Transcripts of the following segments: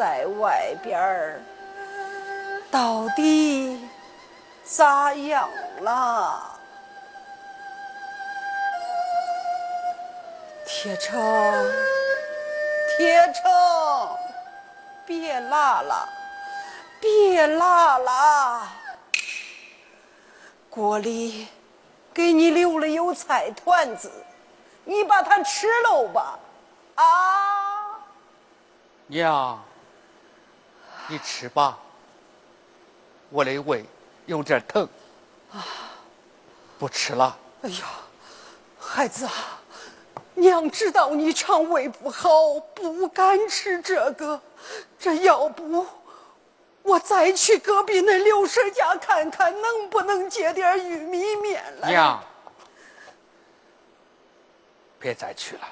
在外边儿到底咋样了？铁成，铁成，别拉了，别拉了。锅里给你留了有菜团子，你把它吃喽吧。啊，娘，你吃吧，我的胃有点疼。啊，不吃了。哎呀，孩子啊。娘知道你肠胃不好，不敢吃这个。这要不，我再去隔壁那刘婶家看看，能不能借点玉米面来。娘，别再去了。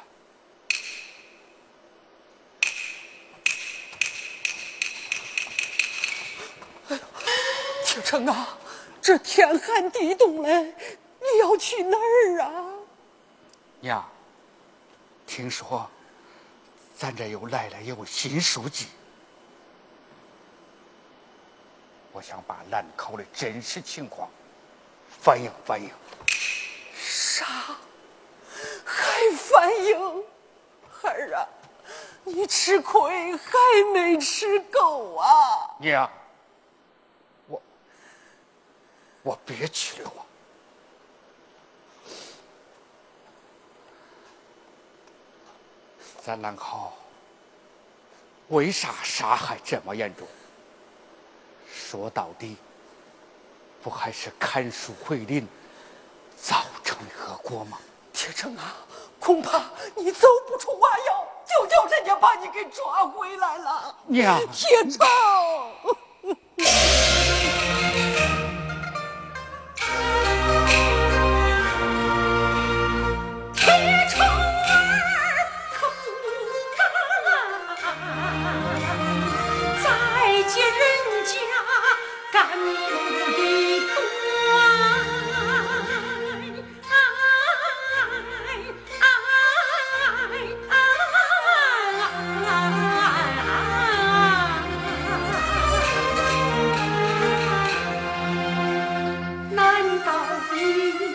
铁成啊，这天寒地冻嘞，你要去哪儿啊？娘。听说，咱这又来了一位新书记，我想把兰考的真实情况反映反映。啥？还反映？孩儿啊，你吃亏还没吃够啊！娘，我我别去了。咱兰考为啥杀害这么严重？说到底，不还是砍树毁林造成的恶果吗？铁成啊，恐怕你走不出瓦窑，就叫人家把你给抓回来了。娘，铁成。到底。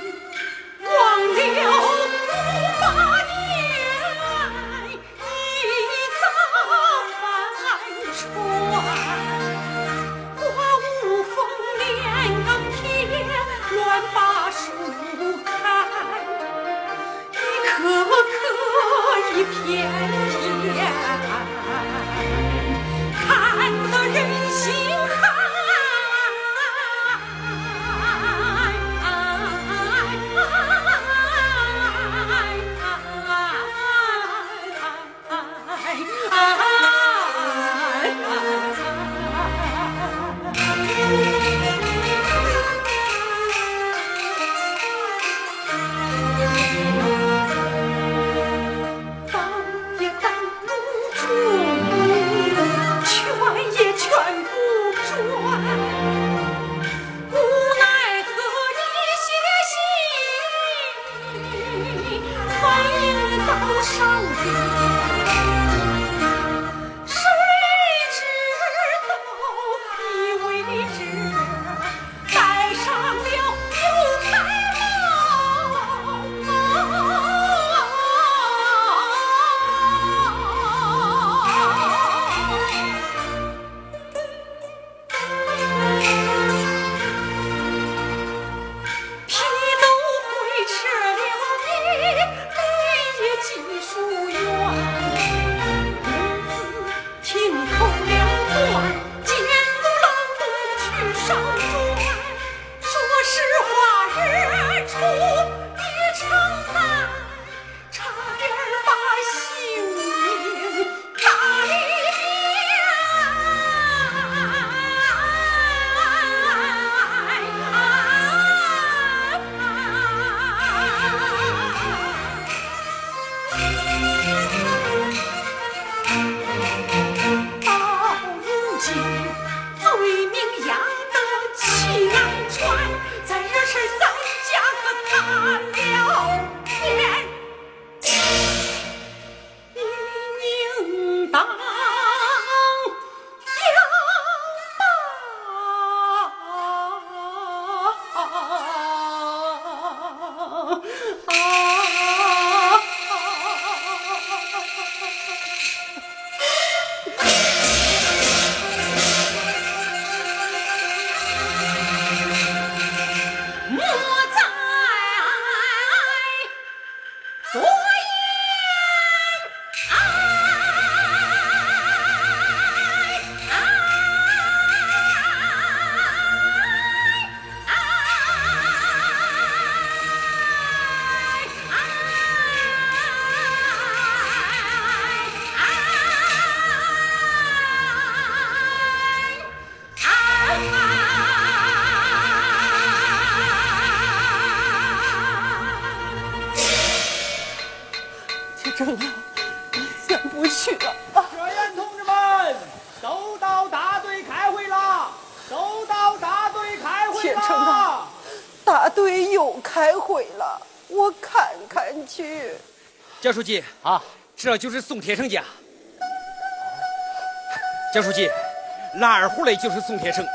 我看看去。蒋书记啊，这就是宋铁生家。蒋书记，拉二胡的就是宋铁生。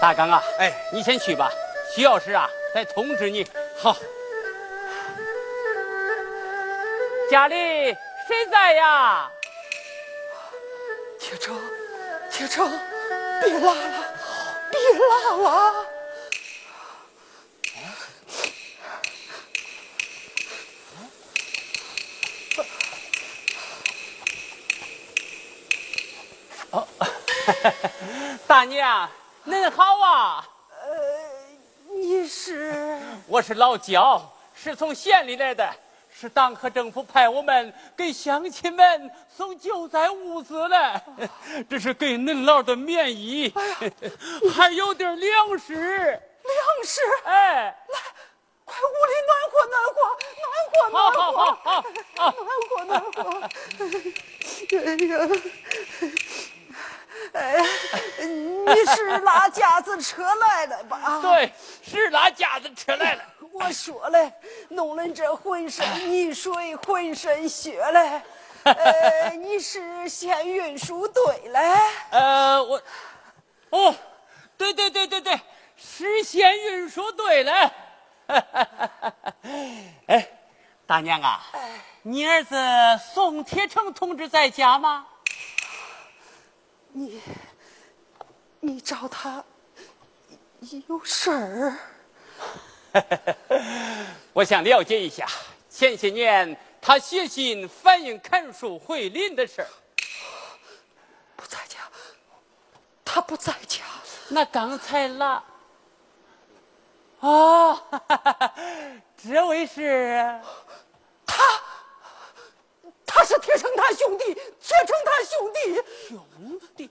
大刚啊，哎，你先去吧，需要时啊再通知你。好。家里谁在呀？铁成，铁成，别拉了，别拉了。大娘，恁好啊。呃，你是？我是老焦，是从县里来的。是党和政府派我们给乡亲们送救灾物资来，这是给恁老的棉衣，还有点粮食。粮食？哎，来，快屋里暖和暖和，暖和 暖和，暖和暖和。哎呀！哎，你是拉架子车来了吧？对，是拉架子车来了。我说嘞，弄得这浑身泥水，浑身血嘞。呃，你是县运输队嘞？呃，我，哦，对对对对对，是县运输队嘞。哎，大娘啊，你儿子宋铁成同志在家吗？你找他有事儿？我想了解一下前些年他写信反映砍树回林的事儿。不在家，他不在家。那刚才啦？哦，这位是他，他是铁成他兄弟，铁成他兄弟，兄弟。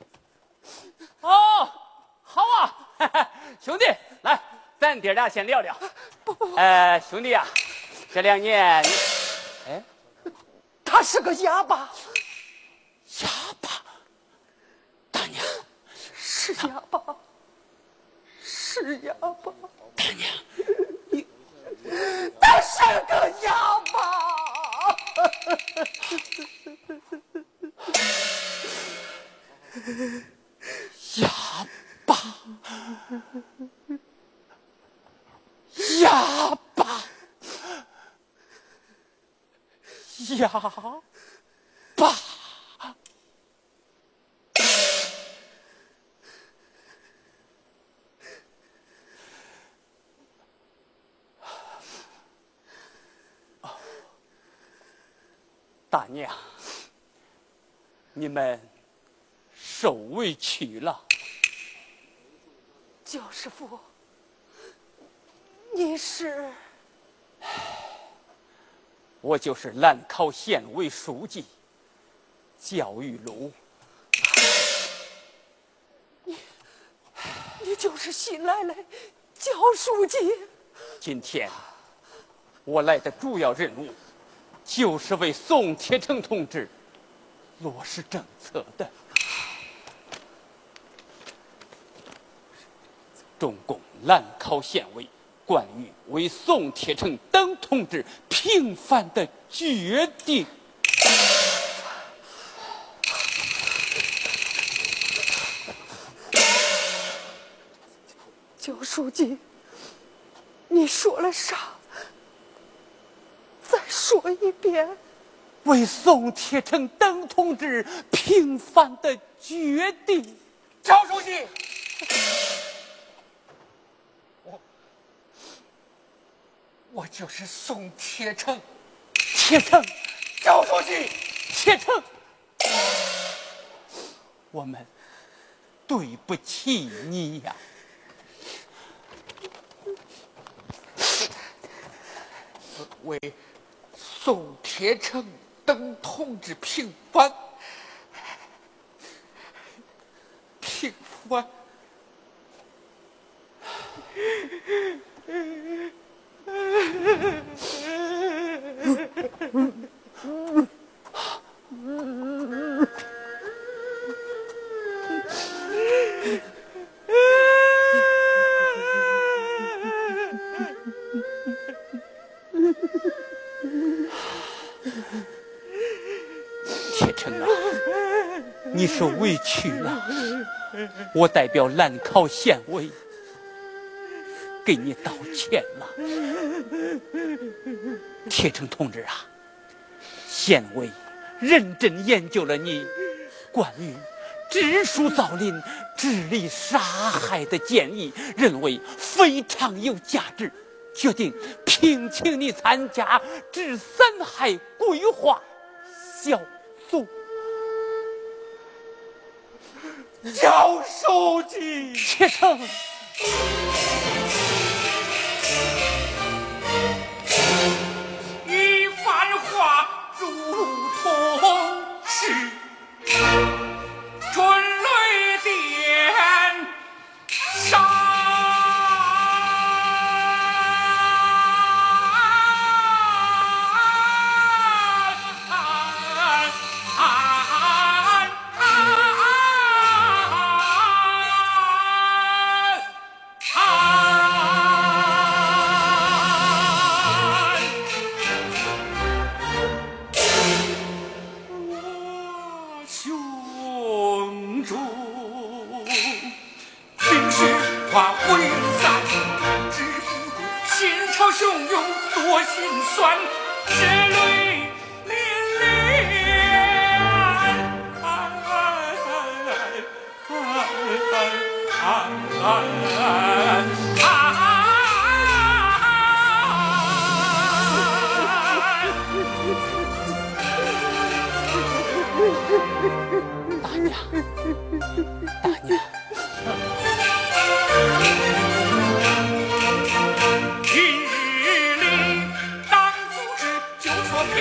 哦，好啊，兄弟，来。咱爹俩先聊聊。呃，兄弟啊，这两年，哎，他是个哑巴。哑巴，大娘，是哑巴，是哑巴。大娘，你，他是个哑巴。哑巴。哑巴，哑巴，大娘，你们受委屈了，焦师傅。你是？我就是兰考县委书记焦裕禄。你，你就是新来的焦书记。今天我来的主要任务，就是为宋铁成同志落实政策的。中共兰考县委。关于为宋铁成等同志平反的决定，焦书记，你说了啥？再说一遍。为宋铁成等同志平反的决定，焦书记。就是宋铁城，铁成，赵书记，铁成，我们对不起你呀！为宋铁城等同志平反，平反。铁成啊，你受委屈了。我代表兰考县委给你道歉了。铁成同志啊，县委认真研究了你关于植树造林、治理沙海的建议，认为非常有价值。决定聘请你参加治三害规划小组。赵书记，铁成。一番话如同是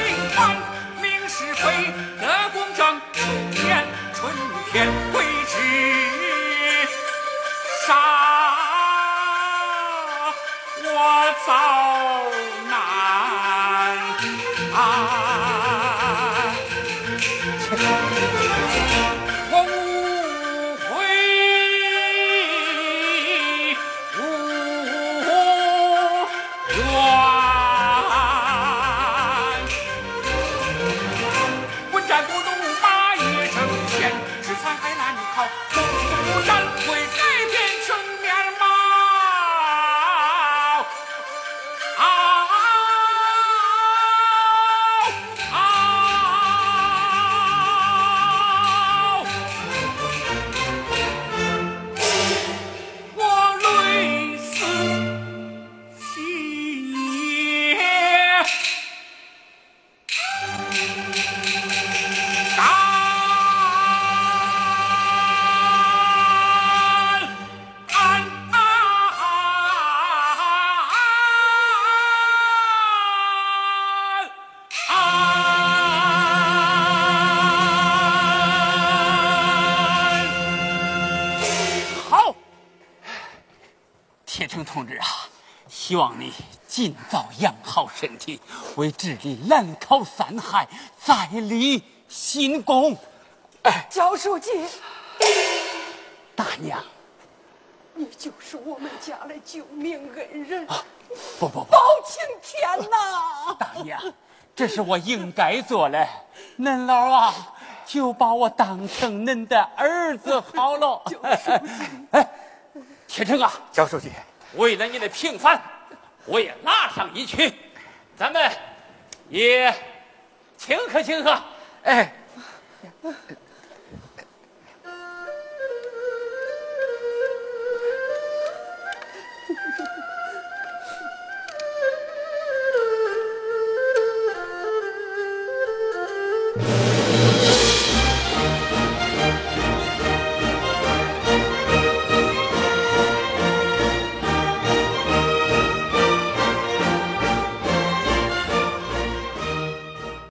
说平反，明是非得公正，年春天为治理兰考三害再立新功。哎焦书记，大娘，你就是我们家的救命恩人，不不不，包青天呐！大娘，这是我应该做的。恁老啊，就把我当成恁的儿子好了。哎，铁成啊，焦书记，为了你的平反，我也拉上一曲，咱们也请客请客。哎，